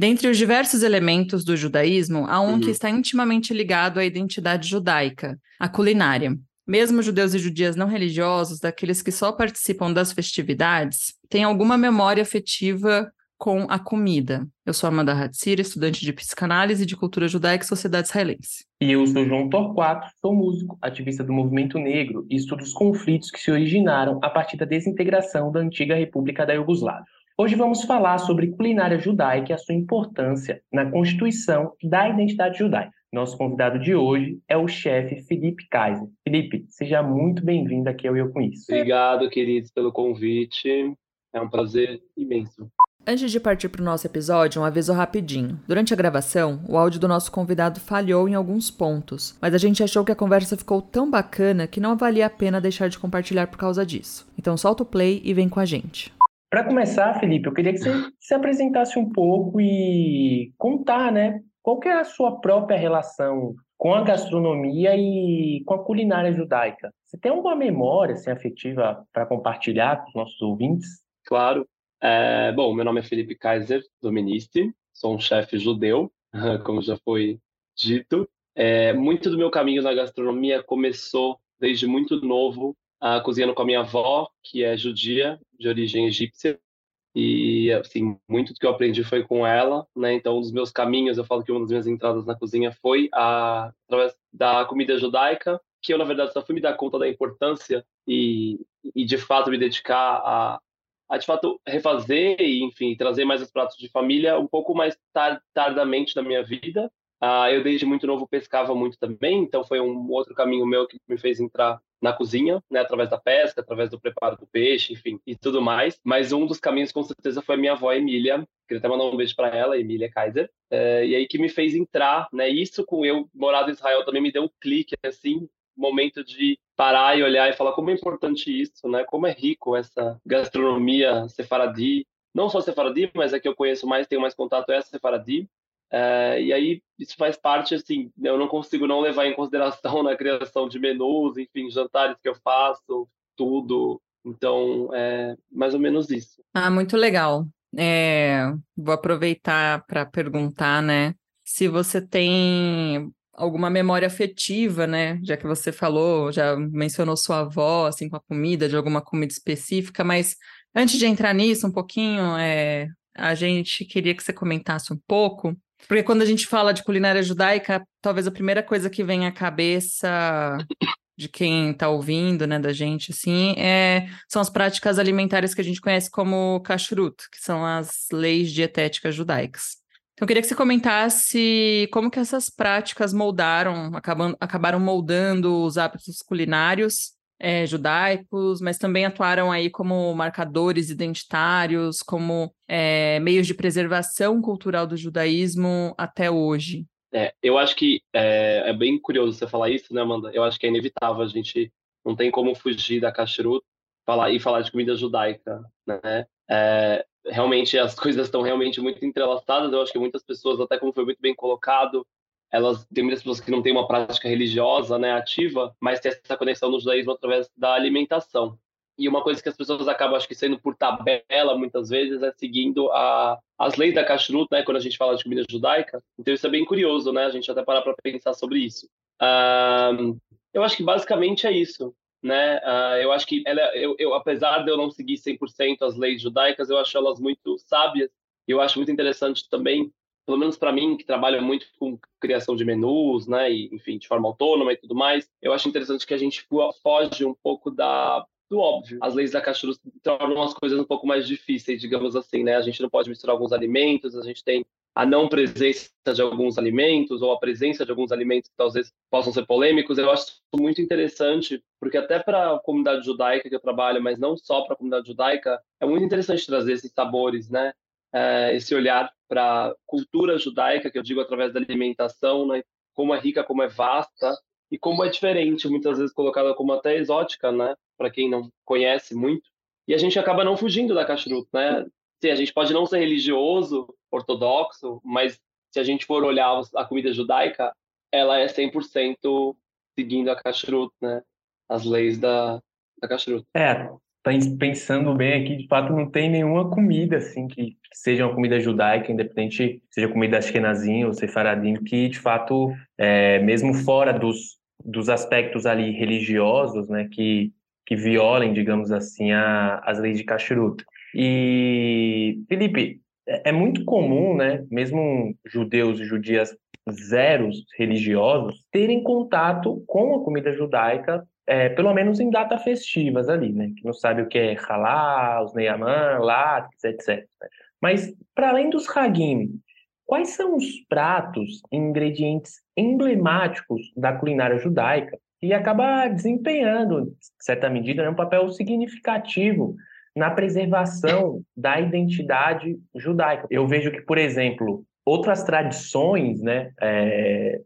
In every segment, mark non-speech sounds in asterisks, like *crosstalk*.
Dentre os diversos elementos do judaísmo, há um uhum. que está intimamente ligado à identidade judaica, a culinária. Mesmo judeus e judias não religiosos, daqueles que só participam das festividades, têm alguma memória afetiva com a comida. Eu sou Amanda Hatzir, estudante de psicanálise de cultura judaica e sociedade israelense. E eu sou João Torquato, sou músico, ativista do movimento negro e estudo os conflitos que se originaram a partir da desintegração da antiga República da Iugoslávia. Hoje vamos falar sobre culinária judaica e a sua importância na constituição da identidade judaica. Nosso convidado de hoje é o chefe Felipe Kaiser. Felipe, seja muito bem-vindo aqui ao Eu Com Isso. Obrigado, queridos, pelo convite. É um prazer imenso. Antes de partir para o nosso episódio, um aviso rapidinho. Durante a gravação, o áudio do nosso convidado falhou em alguns pontos, mas a gente achou que a conversa ficou tão bacana que não valia a pena deixar de compartilhar por causa disso. Então solta o play e vem com a gente. Para começar, Felipe, eu queria que você se apresentasse um pouco e contar, né? Qual que é a sua própria relação com a gastronomia e com a culinária judaica? Você tem alguma memória assim, afetiva para compartilhar com os nossos ouvintes? Claro. É, bom, meu nome é Felipe Kaiser Dominici, sou um chefe judeu, *laughs* como já foi dito. É, muito do meu caminho na gastronomia começou desde muito novo uh, cozinhando com a minha avó, que é judia, de origem egípcia. E, assim, muito do que eu aprendi foi com ela, né? Então, um dos meus caminhos, eu falo que uma das minhas entradas na cozinha foi a, através da comida judaica, que eu, na verdade, só fui me dar conta da importância e, e de fato, me dedicar a, a, de fato, refazer e, enfim, trazer mais os pratos de família um pouco mais tar tardamente na minha vida. Uh, eu, desde muito novo, pescava muito também, então foi um outro caminho meu que me fez entrar na cozinha, né, através da pesca, através do preparo do peixe, enfim, e tudo mais. Mas um dos caminhos, com certeza, foi a minha avó Emília. Queria até mandar um beijo para ela, Emília Kaiser. É, e aí que me fez entrar, né? Isso com eu morar em Israel também me deu um clique, assim, momento de parar e olhar e falar como é importante isso, né? Como é rico essa gastronomia sefaradi. Não só sefaradi, mas é que eu conheço mais, tenho mais contato é a sefaradi. É, e aí isso faz parte, assim, eu não consigo não levar em consideração na criação de menus, enfim, jantares que eu faço, tudo. Então, é mais ou menos isso. Ah, muito legal. É, vou aproveitar para perguntar, né, se você tem alguma memória afetiva, né, já que você falou, já mencionou sua avó, assim, com a comida, de alguma comida específica, mas antes de entrar nisso um pouquinho, é, a gente queria que você comentasse um pouco porque quando a gente fala de culinária judaica, talvez a primeira coisa que vem à cabeça de quem está ouvindo, né, da gente, assim, é, são as práticas alimentares que a gente conhece como kashrut, que são as leis dietéticas judaicas. Então, eu queria que você comentasse como que essas práticas moldaram, acabam, acabaram moldando os hábitos culinários é, judaicos, mas também atuaram aí como marcadores identitários, como é, meios de preservação cultural do judaísmo até hoje. É, eu acho que é, é, bem curioso você falar isso, né, Amanda? Eu acho que é inevitável, a gente não tem como fugir da kashrut falar, e falar de comida judaica, né? É, realmente, as *laughs* coisas estão realmente muito entrelaçadas, eu acho que muitas pessoas, até como foi muito bem colocado, elas tem muitas pessoas que não têm uma prática religiosa, né, ativa, mas tem essa conexão no judaísmo através da alimentação. E uma coisa que as pessoas acabam, acho que, sendo por tabela, muitas vezes, é seguindo a, as leis da kashrut, né, quando a gente fala de comida judaica. Então, isso é bem curioso, né, a gente até parar para pensar sobre isso. Uh, eu acho que, basicamente, é isso. Né? Uh, eu acho que, ela, eu, eu, apesar de eu não seguir 100% as leis judaicas, eu acho elas muito sábias. Eu acho muito interessante também pelo menos para mim, que trabalha muito com criação de menus, né, e, enfim, de forma autônoma e tudo mais, eu acho interessante que a gente foge um pouco da do óbvio. As leis da Cachorro tornam as coisas um pouco mais difíceis, digamos assim, né? A gente não pode misturar alguns alimentos, a gente tem a não presença de alguns alimentos ou a presença de alguns alimentos que talvez possam ser polêmicos. Eu acho muito interessante, porque até para a comunidade judaica que eu trabalho, mas não só para a comunidade judaica, é muito interessante trazer esses sabores, né? É, esse olhar para a cultura judaica, que eu digo através da alimentação, né? como é rica, como é vasta e como é diferente, muitas vezes colocada como até exótica, né? Para quem não conhece muito. E a gente acaba não fugindo da kashrut, né? Sim, a gente pode não ser religioso, ortodoxo, mas se a gente for olhar a comida judaica, ela é 100% seguindo a kashrut, né? As leis da, da kashrut. É, pensando bem aqui, de fato não tem nenhuma comida assim que, seja uma comida judaica, independente seja comida ashkenazim ou sefaradim, que de fato, é, mesmo fora dos, dos aspectos ali religiosos, né, que, que violem, digamos assim, a, as leis de kashrut. E, Felipe, é, é muito comum, né, mesmo judeus e judias zeros religiosos terem contato com a comida judaica é, pelo menos em datas festivas ali, né? Que não sabe o que é halal, os neyaman, látex, etc. Mas, para além dos hagim, quais são os pratos e ingredientes emblemáticos da culinária judaica e acaba desempenhando, em certa medida, né, um papel significativo na preservação da identidade judaica. Eu vejo que, por exemplo, outras tradições né, é,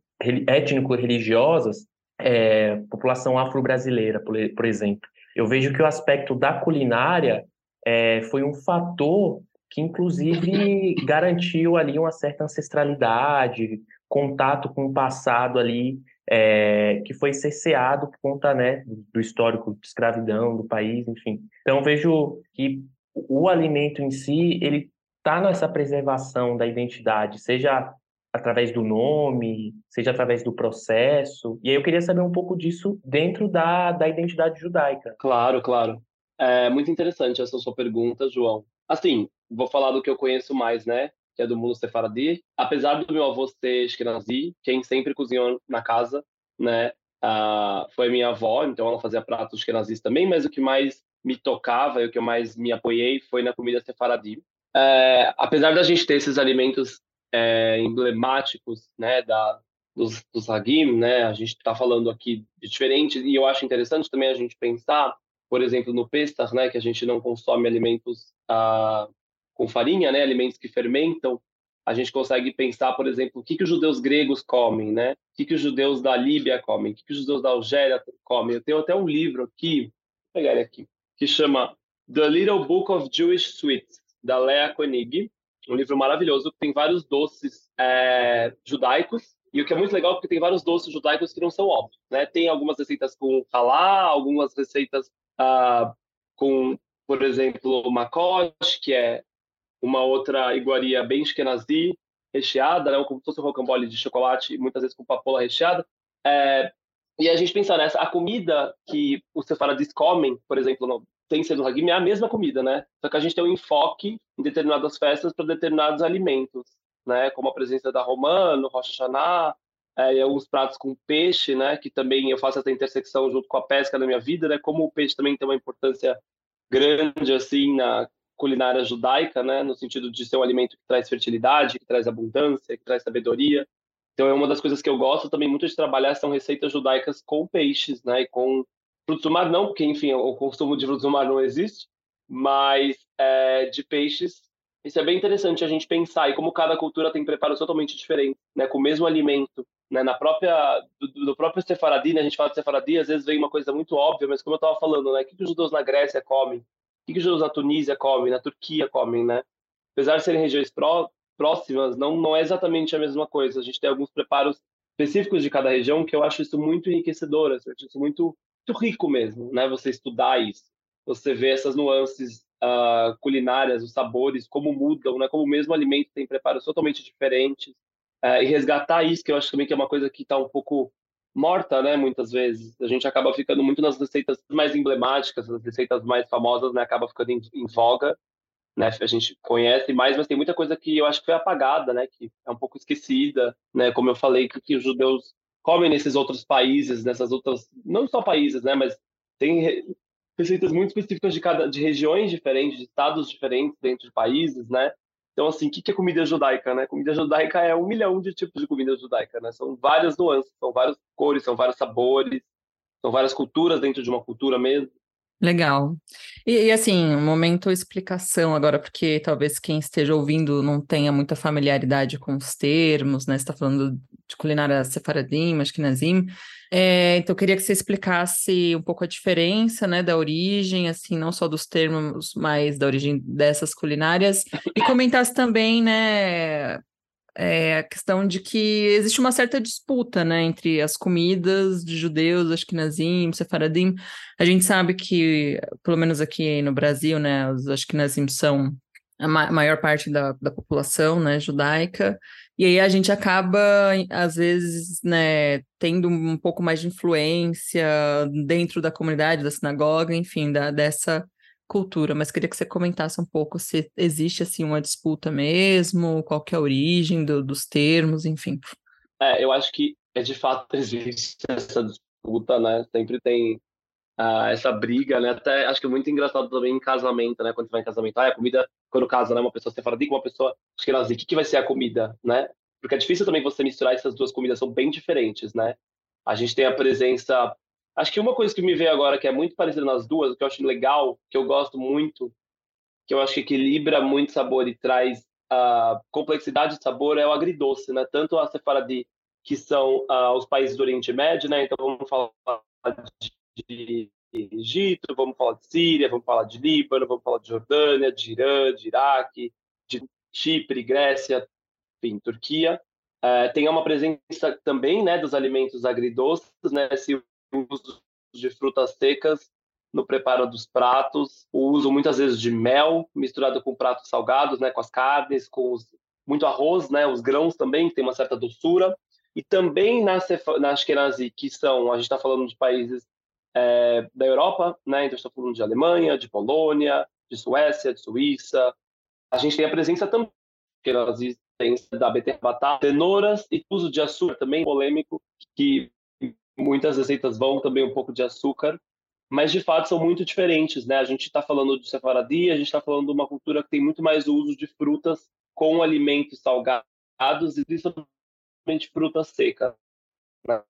étnico-religiosas é, população afro-brasileira, por, por, exemplo. Eu vejo que o aspecto da culinária é, foi um fator que, inclusive, *laughs* garantiu ali uma certa ancestralidade, contato com o passado ali, é, que foi cerceado por conta né, do histórico de escravidão do país, enfim. Então, vejo que o alimento em si, ele está nessa preservação da identidade, seja através do nome, seja através do processo. E aí eu queria saber um pouco disso dentro da, da identidade judaica. Claro, claro. É muito interessante essa sua pergunta, João. Assim, vou falar do que eu conheço mais, né? Que é do mundo sefaradi. Apesar do meu avô ser Ashkenazi, quem sempre cozinhou na casa, né? Foi minha avó, então ela fazia pratos Ashkenazis também, mas o que mais me tocava e o que eu mais me apoiei foi na comida sefaradi. É, apesar da gente ter esses alimentos é, emblemáticos né, da, dos, dos Hagim, né? A gente está falando aqui de diferente, e eu acho interessante também a gente pensar, por exemplo, no Pesach, né, que a gente não consome alimentos ah, com farinha, né, alimentos que fermentam, a gente consegue pensar, por exemplo, o que, que os judeus gregos comem, né? O que, que os judeus da Líbia comem, o que, que os judeus da Algéria comem. Eu tenho até um livro aqui, vou pegar ele aqui, que chama The Little Book of Jewish Sweets, da Lea Koenig, um livro maravilhoso que tem vários doces é, judaicos. E o que é muito legal é porque tem vários doces judaicos que não são óbvios, né? Tem algumas receitas com halá, algumas receitas ah, com, por exemplo, macote, que é uma outra iguaria bem eskenazi, recheada, né? como se fosse um rocambole de chocolate, muitas vezes com papoula recheada. É, e a gente pensa nessa, a comida que os sefaradis comem, por exemplo, no, que ser do Hagim, é a mesma comida, né? Só que a gente tem um enfoque em determinadas festas para determinados alimentos, né? Como a presença da romã, no Rosh Hashanah, é, alguns pratos com peixe, né? Que também eu faço essa intersecção junto com a pesca na minha vida, né? Como o peixe também tem uma importância grande, assim, na culinária judaica, né? No sentido de ser um alimento que traz fertilidade, que traz abundância, que traz sabedoria. Então, é uma das coisas que eu gosto também muito de trabalhar são receitas judaicas com peixes, né? E com frutos do mar não, porque, enfim, o consumo de frutos do mar não existe, mas é, de peixes, isso é bem interessante a gente pensar e como cada cultura tem preparos totalmente diferentes, né, com o mesmo alimento, né, na própria do, do próprio sefaradi, né, a gente fala de sefaradi, às vezes vem uma coisa muito óbvia, mas como eu estava falando, né, o que, os judeus na Grécia comem, o que, que os judeus na Tunísia comem, na Turquia comem, né, apesar de serem regiões pró, próximas, não não é exatamente a mesma coisa. A gente tem alguns preparos específicos de cada região que eu acho isso muito enriquecedor, eu acho isso muito muito rico mesmo, né? Você estudar isso, você vê essas nuances uh, culinárias, os sabores, como mudam, né? Como o mesmo alimento tem preparos totalmente diferentes uh, e resgatar isso, que eu acho também que é uma coisa que está um pouco morta, né? Muitas vezes a gente acaba ficando muito nas receitas mais emblemáticas, nas receitas mais famosas, né? Acaba ficando em, em voga, né? A gente conhece mais, mas tem muita coisa que eu acho que foi apagada, né? Que é um pouco esquecida, né? Como eu falei, que, que os judeus comem nesses outros países, nessas outras, não só países, né, mas tem receitas muito específicas de cada, de regiões diferentes, de estados diferentes dentro de países, né? Então, assim, o que é comida judaica, né? Comida judaica é um milhão de tipos de comida judaica, né? São várias nuances, são várias cores, são vários sabores, são várias culturas dentro de uma cultura mesmo. Legal. E, e, assim, um momento explicação agora, porque talvez quem esteja ouvindo não tenha muita familiaridade com os termos, né? Você está falando de culinária sefaradim, ashkenazim. É, então, eu queria que você explicasse um pouco a diferença, né, da origem, assim, não só dos termos, mas da origem dessas culinárias, e comentasse também, né, é a questão de que existe uma certa disputa, né, entre as comidas de judeus, ashkenazim, sefaradim. A gente sabe que, pelo menos aqui no Brasil, né, os ashkenazim são a ma maior parte da, da população, né, judaica, e aí a gente acaba, às vezes, né, tendo um pouco mais de influência dentro da comunidade, da sinagoga, enfim, da, dessa cultura, mas queria que você comentasse um pouco se existe assim uma disputa mesmo, qual que é a origem do, dos termos, enfim. É, eu acho que é de fato *laughs* existe essa disputa, né? Sempre tem uh, essa briga, né? Até acho que é muito engraçado também em casamento, né? Quando você vai em casamento, ah, a comida quando casa, né? Uma pessoa sefaradi com uma pessoa acho que ela diz, o que, que vai ser a comida, né? Porque é difícil também você misturar essas duas comidas, são bem diferentes, né? A gente tem a presença Acho que uma coisa que me veio agora que é muito parecida nas duas, que eu acho legal, que eu gosto muito, que eu acho que equilibra muito sabor e traz a complexidade de sabor é o agridoce, né? Tanto a Sefaradi, que são uh, os países do Oriente Médio, né? Então vamos falar de Egito, vamos falar de Síria, vamos falar de Líbano, vamos falar de Jordânia, de Irã, de Iraque, de Chipre, Grécia, enfim, Turquia. Uh, tem uma presença também, né, dos alimentos agridoces, né? Esse uso de frutas secas no preparo dos pratos, o uso muitas vezes de mel misturado com pratos salgados, né, com as carnes, com os, muito arroz, né, os grãos também que tem uma certa doçura, e também na, na Ashkenazi, que são, a gente está falando de países é, da Europa, né, então está falando de Alemanha, de Polônia, de Suécia, de Suíça, a gente tem a presença também da beterraba, cenouras e uso de açúcar também polêmico que muitas receitas vão também um pouco de açúcar, mas de fato são muito diferentes, né? A gente está falando de sefaradi, a gente está falando de uma cultura que tem muito mais o uso de frutas com alimentos salgados e principalmente frutas secas, né?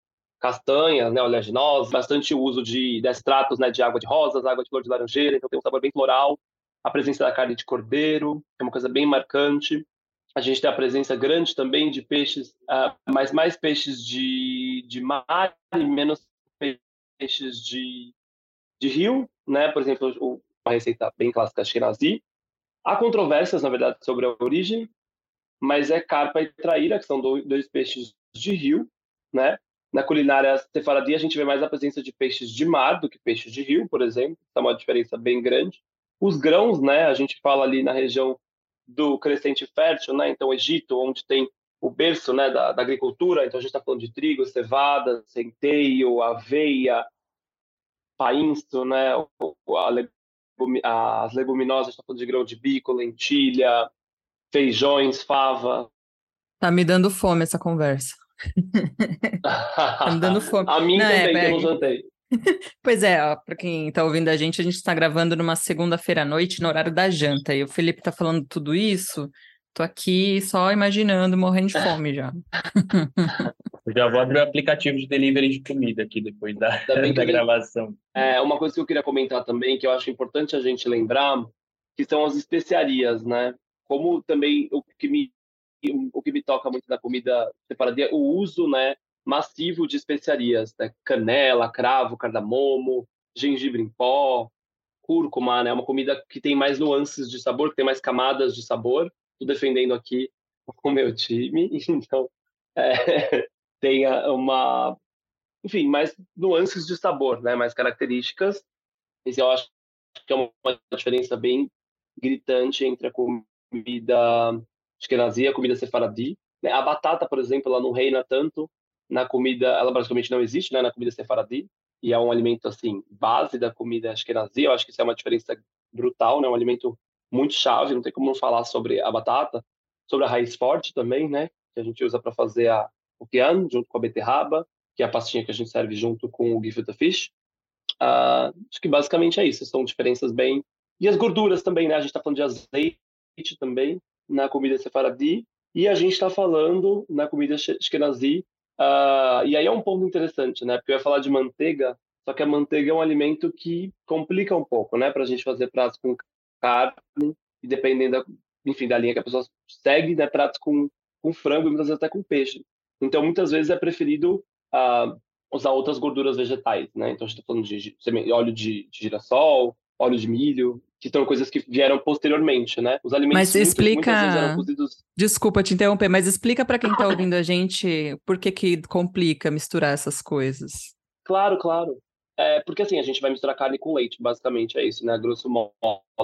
Castanhas, né, oleaginosas, bastante uso de, de extratos, né, de água de rosas, água de flor de laranjeira, então tem um sabor bem floral, a presença da carne de cordeiro, é uma coisa bem marcante. A gente tem a presença grande também de peixes, uh, mas mais peixes de, de mar e menos peixes de, de rio, né? Por exemplo, uma receita bem clássica Shirazi. Há controvérsias, na verdade, sobre a origem, mas é carpa e traíra, que são dois peixes de rio, né? Na culinária sefaradi, a gente vê mais a presença de peixes de mar do que peixes de rio, por exemplo. Isso é uma diferença bem grande. Os grãos, né? A gente fala ali na região do crescente fértil, né? Então, Egito, onde tem o berço né, da, da agricultura, então a gente está falando de trigo, cevada, centeio, aveia, painço, né? A, as leguminosas, está falando de grão de bico, lentilha, feijões, fava. Tá me dando fome essa conversa. *laughs* tá me dando fome. A mim não, também, é, que eu não jantei. *laughs* Pois é, para quem está ouvindo a gente, a gente está gravando numa segunda-feira à noite, no horário da janta. E o Felipe está falando tudo isso. Tô aqui só imaginando, morrendo de fome já. Eu *laughs* já vou abrir o aplicativo de delivery de comida aqui depois da, da gravação. É, uma coisa que eu queria comentar também, que eu acho importante a gente lembrar, que são as especiarias, né? Como também o que me, o que me toca muito da comida separada, o uso, né? massivo de especiarias, né? canela, cravo, cardamomo, gengibre em pó, cúrcuma, né? Uma comida que tem mais nuances de sabor, que tem mais camadas de sabor. Estou defendendo aqui o meu time, *laughs* então é, tem uma, enfim, mais nuances de sabor, né? Mais características. Esse eu acho que é uma diferença bem gritante entre a comida ashkenazi a comida sefaradi. Né? A batata, por exemplo, ela não reina tanto na comida, ela basicamente não existe, né, na comida sefaradi, e é um alimento assim base da comida ashkenazi. Eu acho que isso é uma diferença brutal, né, um alimento muito chave, não tem como não falar sobre a batata, sobre a raiz forte também, né, que a gente usa para fazer a o kian, junto com a beterraba, que é a pastinha que a gente serve junto com o gefilte fish. Uh, acho que basicamente é isso, são diferenças bem... E as gorduras também, né, a gente está falando de azeite também na comida sefaradi, e a gente está falando na comida ashkenazi Uh, e aí é um ponto interessante, né? Porque eu ia falar de manteiga, só que a manteiga é um alimento que complica um pouco, né? Para a gente fazer pratos com carne, e dependendo, da, enfim, da linha que a pessoa segue, né? Pratos com, com frango e muitas vezes até com peixe. Então, muitas vezes é preferido uh, usar outras gorduras vegetais, né? Então, a gente está falando de óleo de, de girassol, óleo de milho, que são coisas que vieram posteriormente, né? Os alimentos mas explica... vezes eram cozidos... Desculpa te interromper, mas explica para quem está ouvindo a gente por que que complica misturar essas coisas. Claro, claro. É, porque assim, a gente vai misturar carne com leite, basicamente é isso, né? Grosso modo.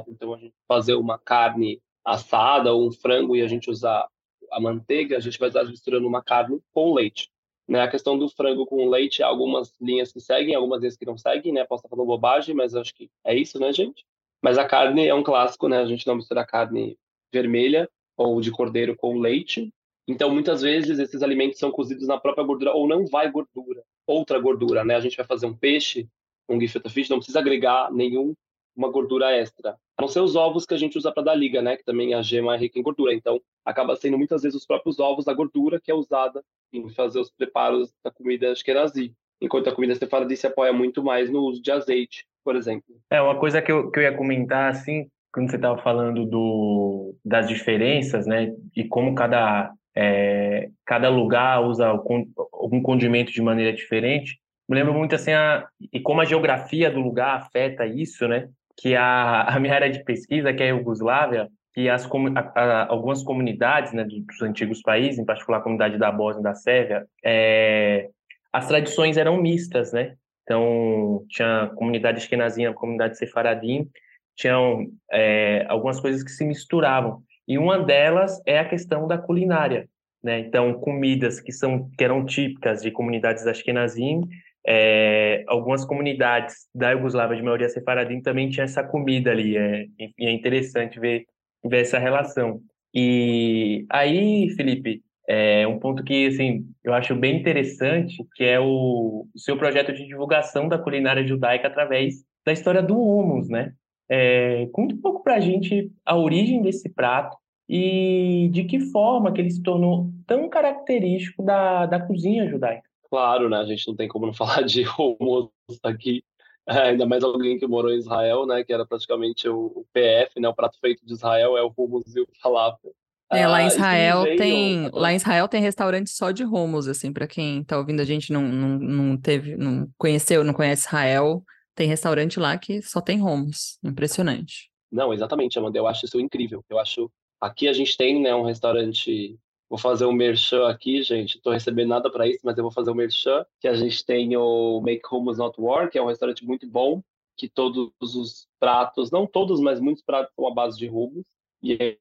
Então, a gente fazer uma carne assada ou um frango e a gente usar a manteiga, a gente vai estar misturando uma carne com leite. Né? A questão do frango com leite, algumas linhas que seguem, algumas linhas que não seguem, né? Posso estar falando bobagem, mas acho que é isso, né, gente? Mas a carne é um clássico, né? A gente não mistura carne vermelha ou de cordeiro com leite. Então, muitas vezes, esses alimentos são cozidos na própria gordura ou não vai gordura, outra gordura, né? A gente vai fazer um peixe, um gefilte fish, não precisa agregar nenhum uma gordura extra. A não ser os ovos que a gente usa para dar liga, né? Que também a gema é rica em gordura. Então, acaba sendo muitas vezes os próprios ovos, a gordura que é usada em fazer os preparos da comida ashkenazi. Enquanto a comida sefaradi se apoia muito mais no uso de azeite, por exemplo. É, uma coisa que eu, que eu ia comentar, assim, quando você estava falando do, das diferenças, né? E como cada, é, cada lugar usa algum condimento de maneira diferente. Me lembro muito, assim, a, e como a geografia do lugar afeta isso, né? que a, a minha área de pesquisa, que é a Iugoslávia, que as, a, a, algumas comunidades né, dos antigos países, em particular a comunidade da Bósnia e da Sérvia, é, as tradições eram mistas, né? Então, tinha comunidade esquenazinha, comunidade sefaradim, tinham é, algumas coisas que se misturavam. E uma delas é a questão da culinária, né? Então, comidas que são que eram típicas de comunidades ashkenazim é, algumas comunidades da Iugoslávia de maioria sefaradim também tinha essa comida ali, é, e é interessante ver, ver essa relação. E aí, Felipe, é um ponto que assim, eu acho bem interessante, que é o, o seu projeto de divulgação da culinária judaica através da história do hummus, né? É, conta um pouco para a gente a origem desse prato e de que forma que ele se tornou tão característico da, da cozinha judaica. Claro, né? A gente não tem como não *laughs* falar de hummus aqui. É, ainda mais alguém que morou em Israel, né? Que era praticamente o, o PF, né? O prato feito de Israel é o hummus e o falafel. É, lá em ah, Israel veio... tem, lá em Israel tem restaurante só de hummus, assim, para quem tá ouvindo a gente não, não, não teve, não conheceu, não conhece Israel, tem restaurante lá que só tem hummus, impressionante. Não, exatamente, Amanda, eu acho isso incrível. Eu acho, aqui a gente tem, né, um restaurante Vou fazer um merchan aqui, gente. Estou recebendo nada para isso, mas eu vou fazer um merchan. Que a gente tem o Make Hummus Not War, que é um restaurante muito bom, que todos os pratos, não todos, mas muitos pratos são à base de hummus. E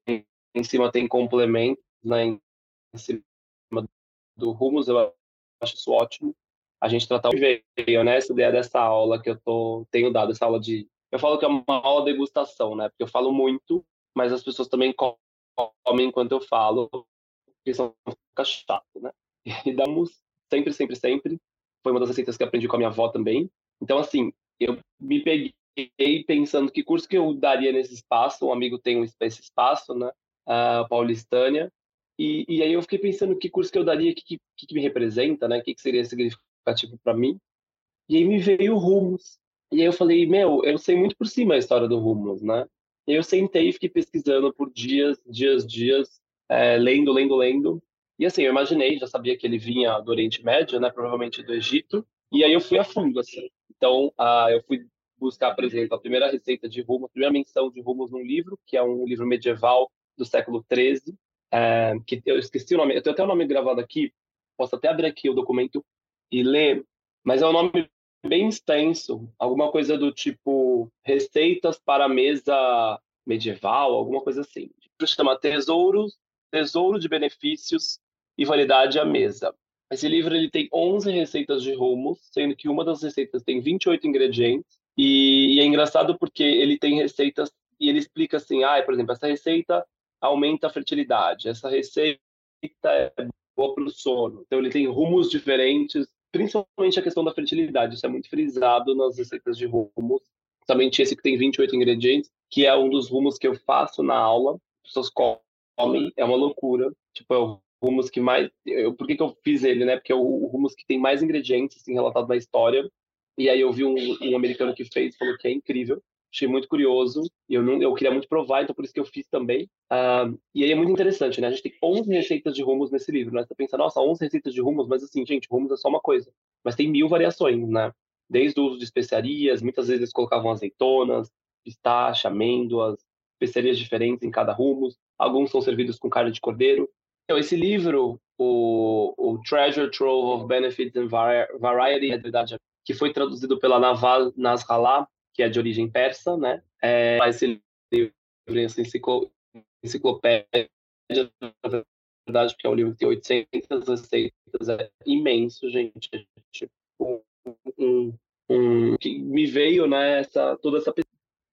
em cima tem complementos, né? Em cima do hummus, eu acho isso ótimo. A gente tratar veio, né? Essa ideia dessa aula que eu tô, tenho dado, essa aula de... Eu falo que é uma aula de degustação, né? Porque eu falo muito, mas as pessoas também comem enquanto eu falo porque senão fica né? *laughs* E damos sempre, sempre, sempre. Foi uma das receitas que aprendi com a minha avó também. Então, assim, eu me peguei pensando que curso que eu daria nesse espaço. Um amigo tem esse espaço, né? A Paulistânia. E, e aí eu fiquei pensando que curso que eu daria, que, que, que me representa, né? O que, que seria significativo para mim. E aí me veio o Rumos. E aí eu falei, meu, eu sei muito por cima a história do Rumos, né? E eu sentei e fiquei pesquisando por dias, dias, dias é, lendo, lendo, lendo. E assim, eu imaginei, já sabia que ele vinha do Oriente Médio, né, provavelmente do Egito, e aí eu fui a fundo, assim. Então, uh, eu fui buscar, por exemplo, a primeira receita de rumos, a primeira menção de rumos num livro, que é um livro medieval do século XIII, é, que eu esqueci o nome, eu tenho até o nome gravado aqui, posso até abrir aqui o documento e ler, mas é um nome bem extenso, alguma coisa do tipo receitas para mesa medieval, alguma coisa assim. Chama Tesouros Tesouro de Benefícios e Variedade à Mesa. Esse livro ele tem 11 receitas de rumos, sendo que uma das receitas tem 28 ingredientes. E, e é engraçado porque ele tem receitas e ele explica assim, ah, por exemplo, essa receita aumenta a fertilidade, essa receita é boa para o sono. Então ele tem rumos diferentes, principalmente a questão da fertilidade. Isso é muito frisado nas receitas de rumos. Somente esse que tem 28 ingredientes, que é um dos rumos que eu faço na aula. As pessoas homem é uma loucura. Tipo, é o rumos que mais. Eu, por que, que eu fiz ele, né? Porque é o, o rumos que tem mais ingredientes, assim, relatado na história. E aí eu vi um, um americano que fez, falou que é incrível. Achei muito curioso. Eu, não, eu queria muito provar, então por isso que eu fiz também. Uh, e aí é muito interessante, né? A gente tem 11 receitas de rumos nesse livro, né? Você pensa, nossa, 11 receitas de rumos, mas assim, gente, rumos é só uma coisa. Mas tem mil variações, né? Desde o uso de especiarias, muitas vezes eles colocavam azeitonas, pistache, amêndoas, especiarias diferentes em cada hummus. Alguns são servidos com carne de cordeiro. Então, esse livro, o, o Treasure Trove of Benefits and Variety, que foi traduzido pela Naval Nasrallah, que é de origem persa, né? É, esse livro, essa enciclopédia, na verdade, porque é um livro que tem 800 receitas, é imenso, gente. Tipo, um, um, que me veio, né, essa, toda essa...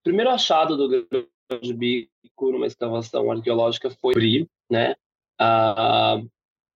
primeiro achado do grande bico numa escavação arqueológica foi né? Ah,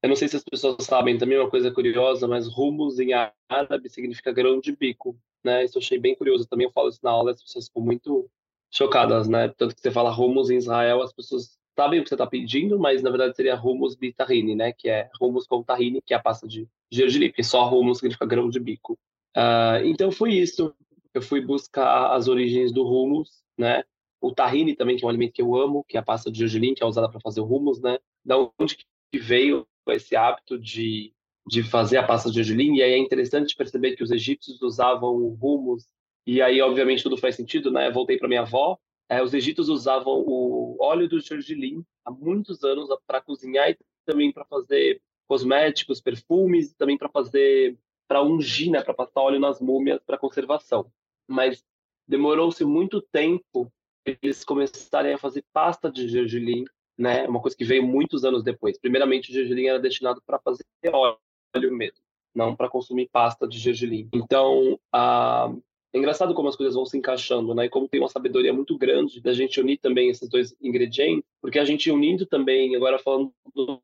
eu não sei se as pessoas sabem também uma coisa curiosa, mas rumos em árabe significa grão de bico, né? Isso eu achei bem curioso. Também eu falo isso na aula, as pessoas ficam muito chocadas, né? Tanto que você fala rumos em Israel, as pessoas sabem o que você está pedindo, mas na verdade seria rumos bitahine, né? Que é rumos com tahine, que é a pasta de gergelim, porque só rumos significa grão de bico. Uh, então foi isso. Eu fui buscar as origens do hummus, né? O tahine também, que é um alimento que eu amo, que é a pasta de gergelim, que é usada para fazer o hummus, né? Da onde que veio esse hábito de, de fazer a pasta de gergelim? E aí é interessante perceber que os egípcios usavam o hummus, e aí obviamente tudo faz sentido, né? voltei para minha avó, é, os egípcios usavam o óleo do gergelim há muitos anos para cozinhar e também para fazer cosméticos, perfumes, também para fazer para ungir, né, para passar óleo nas múmias para conservação. Mas demorou-se muito tempo eles começarem a fazer pasta de gergelim, né? Uma coisa que veio muitos anos depois. Primeiramente, o gergelim era destinado para fazer óleo mesmo, não para consumir pasta de gergelim. Então, a é engraçado como as coisas vão se encaixando, né? E como tem uma sabedoria muito grande da gente unir também esses dois ingredientes, porque a gente unindo também, agora falando do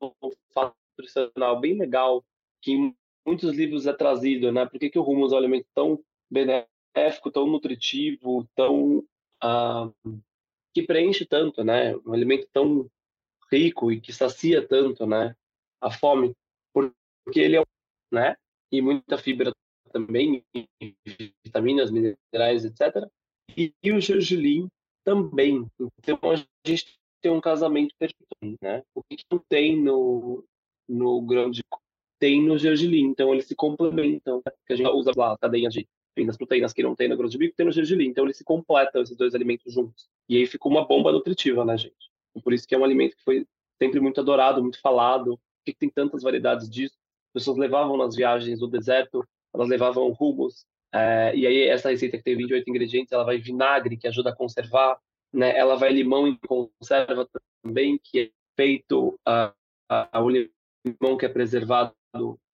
fato nutricional bem legal, que muitos livros é trazido, né? Por que, que o hummus é um alimento tão benéfico, tão nutritivo, tão ah, que preenche tanto, né? Um alimento tão rico e que sacia tanto, né? A fome, porque ele é, né? E muita fibra também, vitaminas, minerais, etc. E, e o gergelim também. Então a gente tem um casamento perfeito, né? O que não tem no no grão de tem no gergelim, então eles se complementam, né? a gente usa lá a cadeia de proteínas que não tem no grão de bico, tem no gergelim, então eles se completam esses dois alimentos juntos. E aí fica uma bomba nutritiva, né, gente? E por isso que é um alimento que foi sempre muito adorado, muito falado. Por que tem tantas variedades disso? As pessoas levavam nas viagens do deserto, elas levavam hummus, é, e aí essa receita que tem 28 ingredientes, ela vai vinagre, que ajuda a conservar, né? Ela vai limão em conserva também, que é feito a, a, a limão que é preservado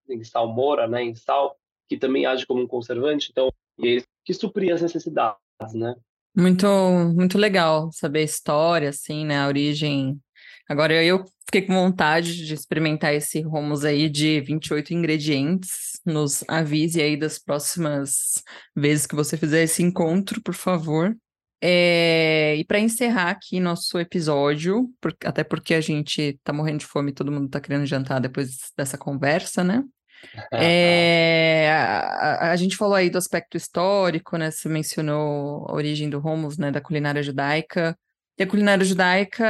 em salmoura, né, em sal, que também age como um conservante, então, e que supria as necessidades, né? Muito, muito legal saber a história, assim, né, a origem. Agora eu fiquei com vontade de experimentar esse hummus aí de 28 ingredientes. Nos avise aí das próximas vezes que você fizer esse encontro, por favor. É, e para encerrar aqui nosso episódio, por, até porque a gente tá morrendo de fome, todo mundo tá querendo jantar depois dessa conversa, né? *laughs* É, a, a, gente falou aí do aspecto histórico, né? Você mencionou a origem do hummus, né? Da culinária judaica. E a culinária judaica,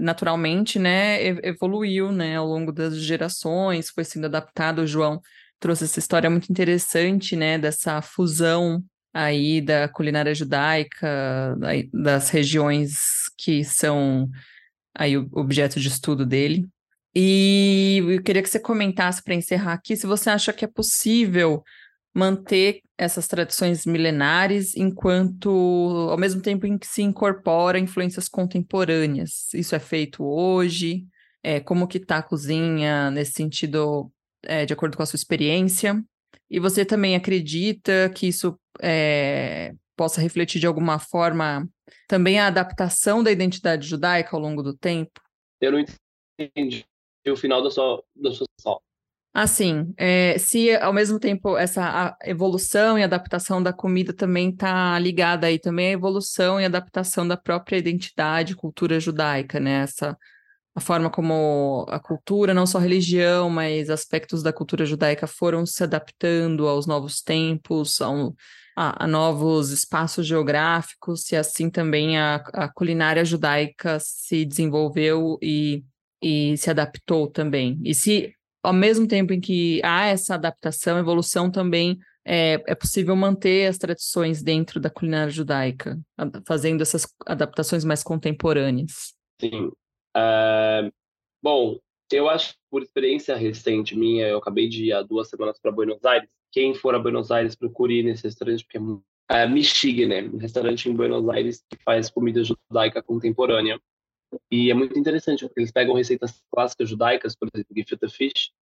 naturalmente, né? Evoluiu, né? Ao longo das gerações, foi sendo adaptado. O João trouxe essa história muito interessante, né? Dessa fusão aí da culinária judaica, das regiões que são aí objeto de estudo dele. E eu queria que você comentasse para encerrar aqui se você acha que é possível manter essas tradições milenares enquanto ao mesmo tempo em que se incorpora influências contemporâneas. Isso é feito hoje? É, como que está a cozinha nesse sentido, é, de acordo com a sua experiência? E você também acredita que isso é, possa refletir de alguma forma também a adaptação da identidade judaica ao longo do tempo? Eu não entendi o final da sua, da sua fala. Assim, é, se ao mesmo tempo essa evolução e adaptação da comida também está ligada aí também à evolução e adaptação da própria identidade, cultura judaica, né? Essa, a forma como a cultura, não só a religião, mas aspectos da cultura judaica foram se adaptando aos novos tempos, ao, a, a, novos espaços geográficos, e assim também a, a culinária judaica se desenvolveu e, e se adaptou também. E se, ao mesmo tempo em que há essa adaptação, evolução também, é, é possível manter as tradições dentro da culinária judaica, fazendo essas adaptações mais contemporâneas? Sim. Uh, bom, eu acho, por experiência recente minha, eu acabei de ir há duas semanas para Buenos Aires. Quem for a Buenos Aires, procure nesse restaurante, porque é, é Michigan, um restaurante em Buenos Aires que faz comida judaica contemporânea. E é muito interessante, porque eles pegam receitas clássicas judaicas, por exemplo, gefilte fish,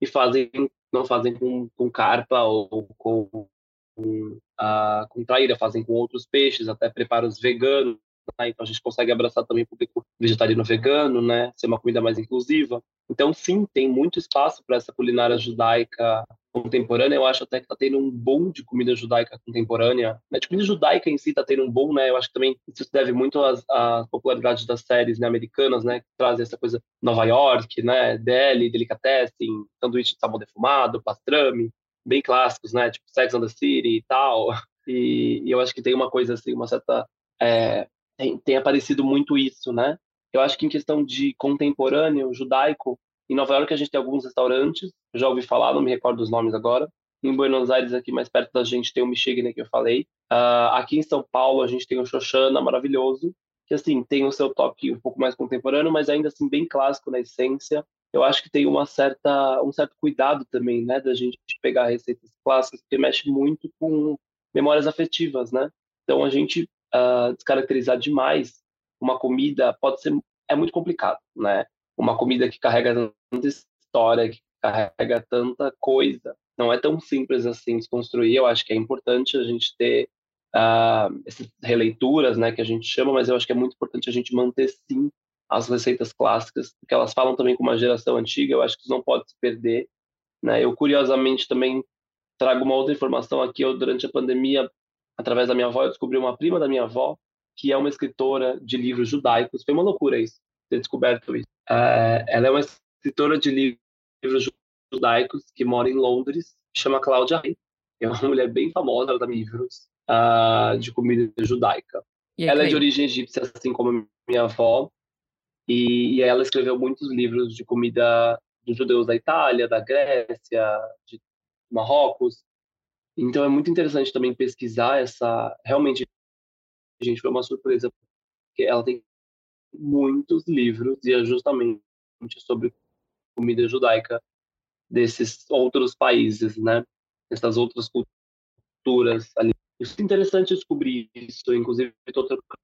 e fazem, não fazem com, com carpa ou com, com, uh, com traíra, fazem com outros peixes, até preparos veganos? Então a gente consegue abraçar também o público vegetariano vegano, né? Ser uma comida mais inclusiva. Então sim, tem muito espaço para essa culinária judaica contemporânea. Eu acho até que está tendo um boom de comida judaica contemporânea. Né? De comida judaica em si está tendo um boom, né? Eu acho que também isso se deve muito às, à popularidade das séries né, americanas, né? Que trazem essa coisa Nova York, né? Deli, delicatessen, sanduíche de sabor defumado, pastrame, bem clássicos, né? Tipo Sex and the City e tal. E, e eu acho que tem uma coisa assim, uma certa é, tem, tem aparecido muito isso, né? Eu acho que em questão de contemporâneo judaico, em Nova York a gente tem alguns restaurantes, já ouvi falar, não me recordo os nomes agora. Em Buenos Aires, aqui mais perto da gente, tem o Michigan, que eu falei. Uh, aqui em São Paulo, a gente tem o Xoxana, maravilhoso, que assim, tem o seu toque um pouco mais contemporâneo, mas ainda assim bem clássico na essência. Eu acho que tem uma certa, um certo cuidado também, né, da gente pegar receitas clássicas, porque mexe muito com memórias afetivas, né? Então a gente uh, descaracterizar demais uma comida pode ser é muito complicado, né? Uma comida que carrega tanta história, que carrega tanta coisa, não é tão simples assim de construir. Eu acho que é importante a gente ter uh, essas releituras, né, que a gente chama, mas eu acho que é muito importante a gente manter sim as receitas clássicas, porque elas falam também com uma geração antiga. Eu acho que isso não pode se perder, né? Eu curiosamente também trago uma outra informação aqui. Eu durante a pandemia através da minha avó, eu descobri uma prima da minha avó, que é uma escritora de livros judaicos. Foi uma loucura isso, ter descoberto isso. É, ela é uma escritora de livros judaicos que mora em Londres, chama Cláudia Rey. É uma mulher bem famosa, ela dá livros uh, de comida judaica. ela é de origem egípcia, assim como minha avó, e, e ela escreveu muitos livros de comida dos judeus da Itália, da Grécia, de Marrocos. Então é muito interessante também pesquisar essa. Realmente, gente, foi uma surpresa, porque ela tem muitos livros e é justamente sobre comida judaica desses outros países, né? Essas outras culturas ali. Isso é interessante descobrir isso, inclusive estou trocando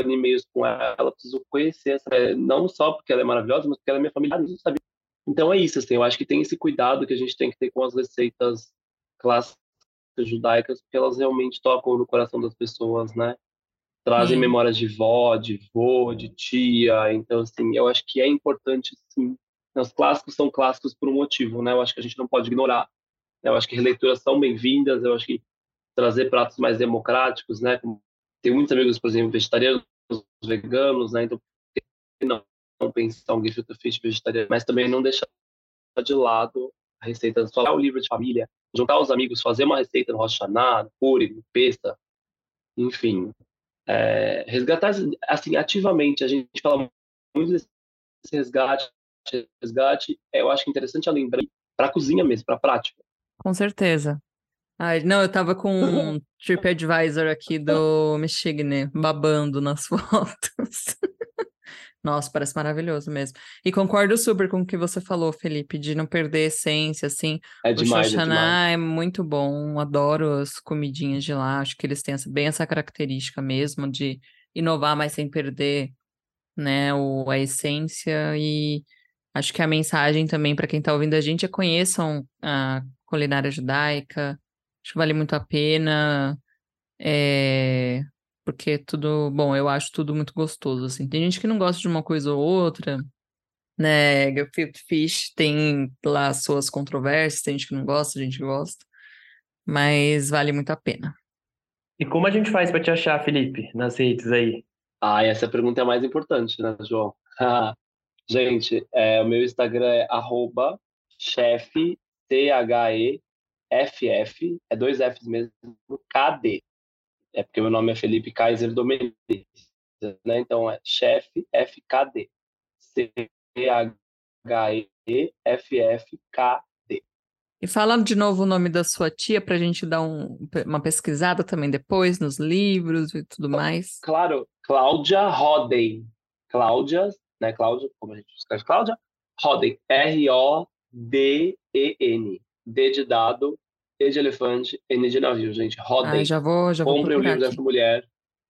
e-mails com ela, preciso conhecer essa, não só porque ela é maravilhosa, mas porque ela é minha família, não sabia. Então é isso, assim, eu acho que tem esse cuidado que a gente tem que ter com as receitas clássicas judaicas, porque elas realmente tocam no coração das pessoas, né? Trazem memórias de vó, de vô, de tia. Então, assim, eu acho que é importante, sim. Os clássicos são clássicos por um motivo, né? Eu acho que a gente não pode ignorar. Eu acho que releituras são bem-vindas. Eu acho que trazer pratos mais democráticos, né? Tem muitos amigos, por exemplo, vegetarianos, veganos, né? Então, não, não pensar um gefilte fish vegetariano, mas também não deixar de lado a receita, falar o livro de família, juntar os amigos, fazer uma receita no Hashanah, no Purim, no Pesta, enfim. É, resgatar, assim, ativamente, a gente fala muito desse resgate, resgate, é, eu acho interessante a lembrar para a cozinha mesmo, para a prática. Com certeza. Ai, não, eu tava com um *laughs* TripAdvisor aqui do Michigan, babando nas *laughs* fotos. Nossa, parece maravilhoso mesmo. E concordo super com o que você falou, Felipe, de não perder a essência, assim. É demais, o Xoxaná é, é, muito bom, adoro as comidinhas de lá, acho que eles têm essa, bem essa característica mesmo de inovar, mas sem perder, né, o, a essência e acho que a mensagem também para quem está ouvindo a gente é conheçam a culinária judaica, acho que vale muito a pena, é, porque tudo, bom, eu acho tudo muito gostoso, assim. Tem gente que não gosta de uma coisa ou outra, né? Gefilte Fish tem lá suas controvérsias, tem gente que não gosta, gente que gosta, mas vale muito a pena. E como a gente faz para te achar, Felipe, nas redes aí? Ah, essa pergunta é a mais importante, né, João? *laughs* gente, é, o meu Instagram é arroba chefe, T-H-E-F-F, é dois Fs mesmo, KD é porque meu nome é Felipe Kaiser Domenech, né? Então é chefe FKD. C H E F F K D. E falando de novo o nome da sua tia, para a gente dar um, uma pesquisada também depois nos livros e tudo mais. Claro, Cláudia Roden. Cláudia, né? Cláudia, como a gente escreve Cláudia? Roden. R-O-D-E-N. D de dado, E de elefante, N de navio, gente. Roden. Ah, já vou, já vou Comprem o livro aqui. dessa mulher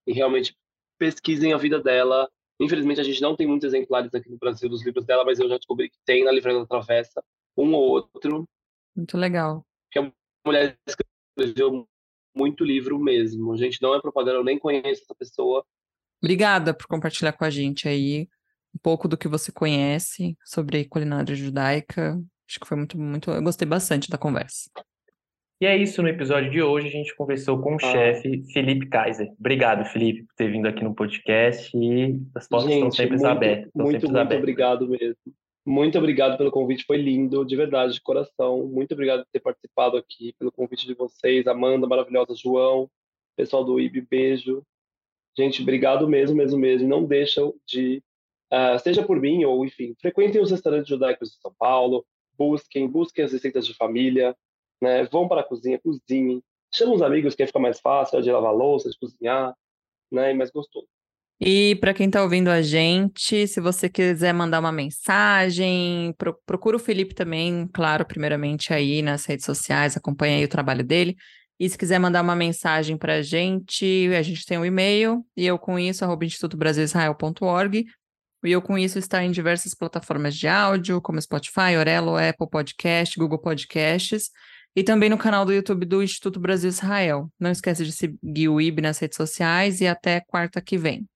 e realmente pesquisem a vida dela. Infelizmente, a gente não tem muitos exemplares aqui no Brasil dos livros dela, mas eu já descobri que tem na Livraria da Travessa um ou outro. Muito legal. Que a mulher escreveu muito livro mesmo. Gente, não é propaganda, eu nem conheço essa pessoa. Obrigada por compartilhar com a gente aí um pouco do que você conhece sobre culinária judaica. Acho que foi muito, muito. Eu gostei bastante da conversa. E é isso, no episódio de hoje a gente conversou com o Ah. chefe Felipe Kaiser. Obrigado, Felipe, por ter vindo aqui no podcast e as portas estão Gente, sempre muito, abertas. Estão muito, sempre muito abertas. obrigado mesmo. Muito obrigado pelo convite, foi lindo, de verdade, de coração. Muito obrigado por ter participado aqui, pelo convite de vocês, Amanda, maravilhosa, João, pessoal do IB, beijo. Gente, obrigado mesmo, mesmo, mesmo. Não deixam de, ah, seja por mim ou, enfim, frequentem os restaurantes judaicos de São Paulo, busquem, busquem as receitas de família, né? Vão para a cozinha, cozinhem. Chama os amigos que fica mais fácil de lavar louça, de cozinhar, né? E mais gostoso. E para quem está ouvindo a gente, se você quiser mandar uma mensagem, pro- procura o Felipe também, claro, primeiramente aí nas redes sociais, acompanha aí o trabalho dele. E se quiser mandar uma mensagem para a gente, a gente tem um e-mail, e eu com isso, arroba institutobrasilisrael.org. E eu com isso está em diversas plataformas de áudio, como Spotify, Orelo, Apple Podcast, Google Podcasts, e também no canal do YouTube do Instituto Brasil Israel. Não esquece de seguir o IB nas redes sociais e até quarta que vem.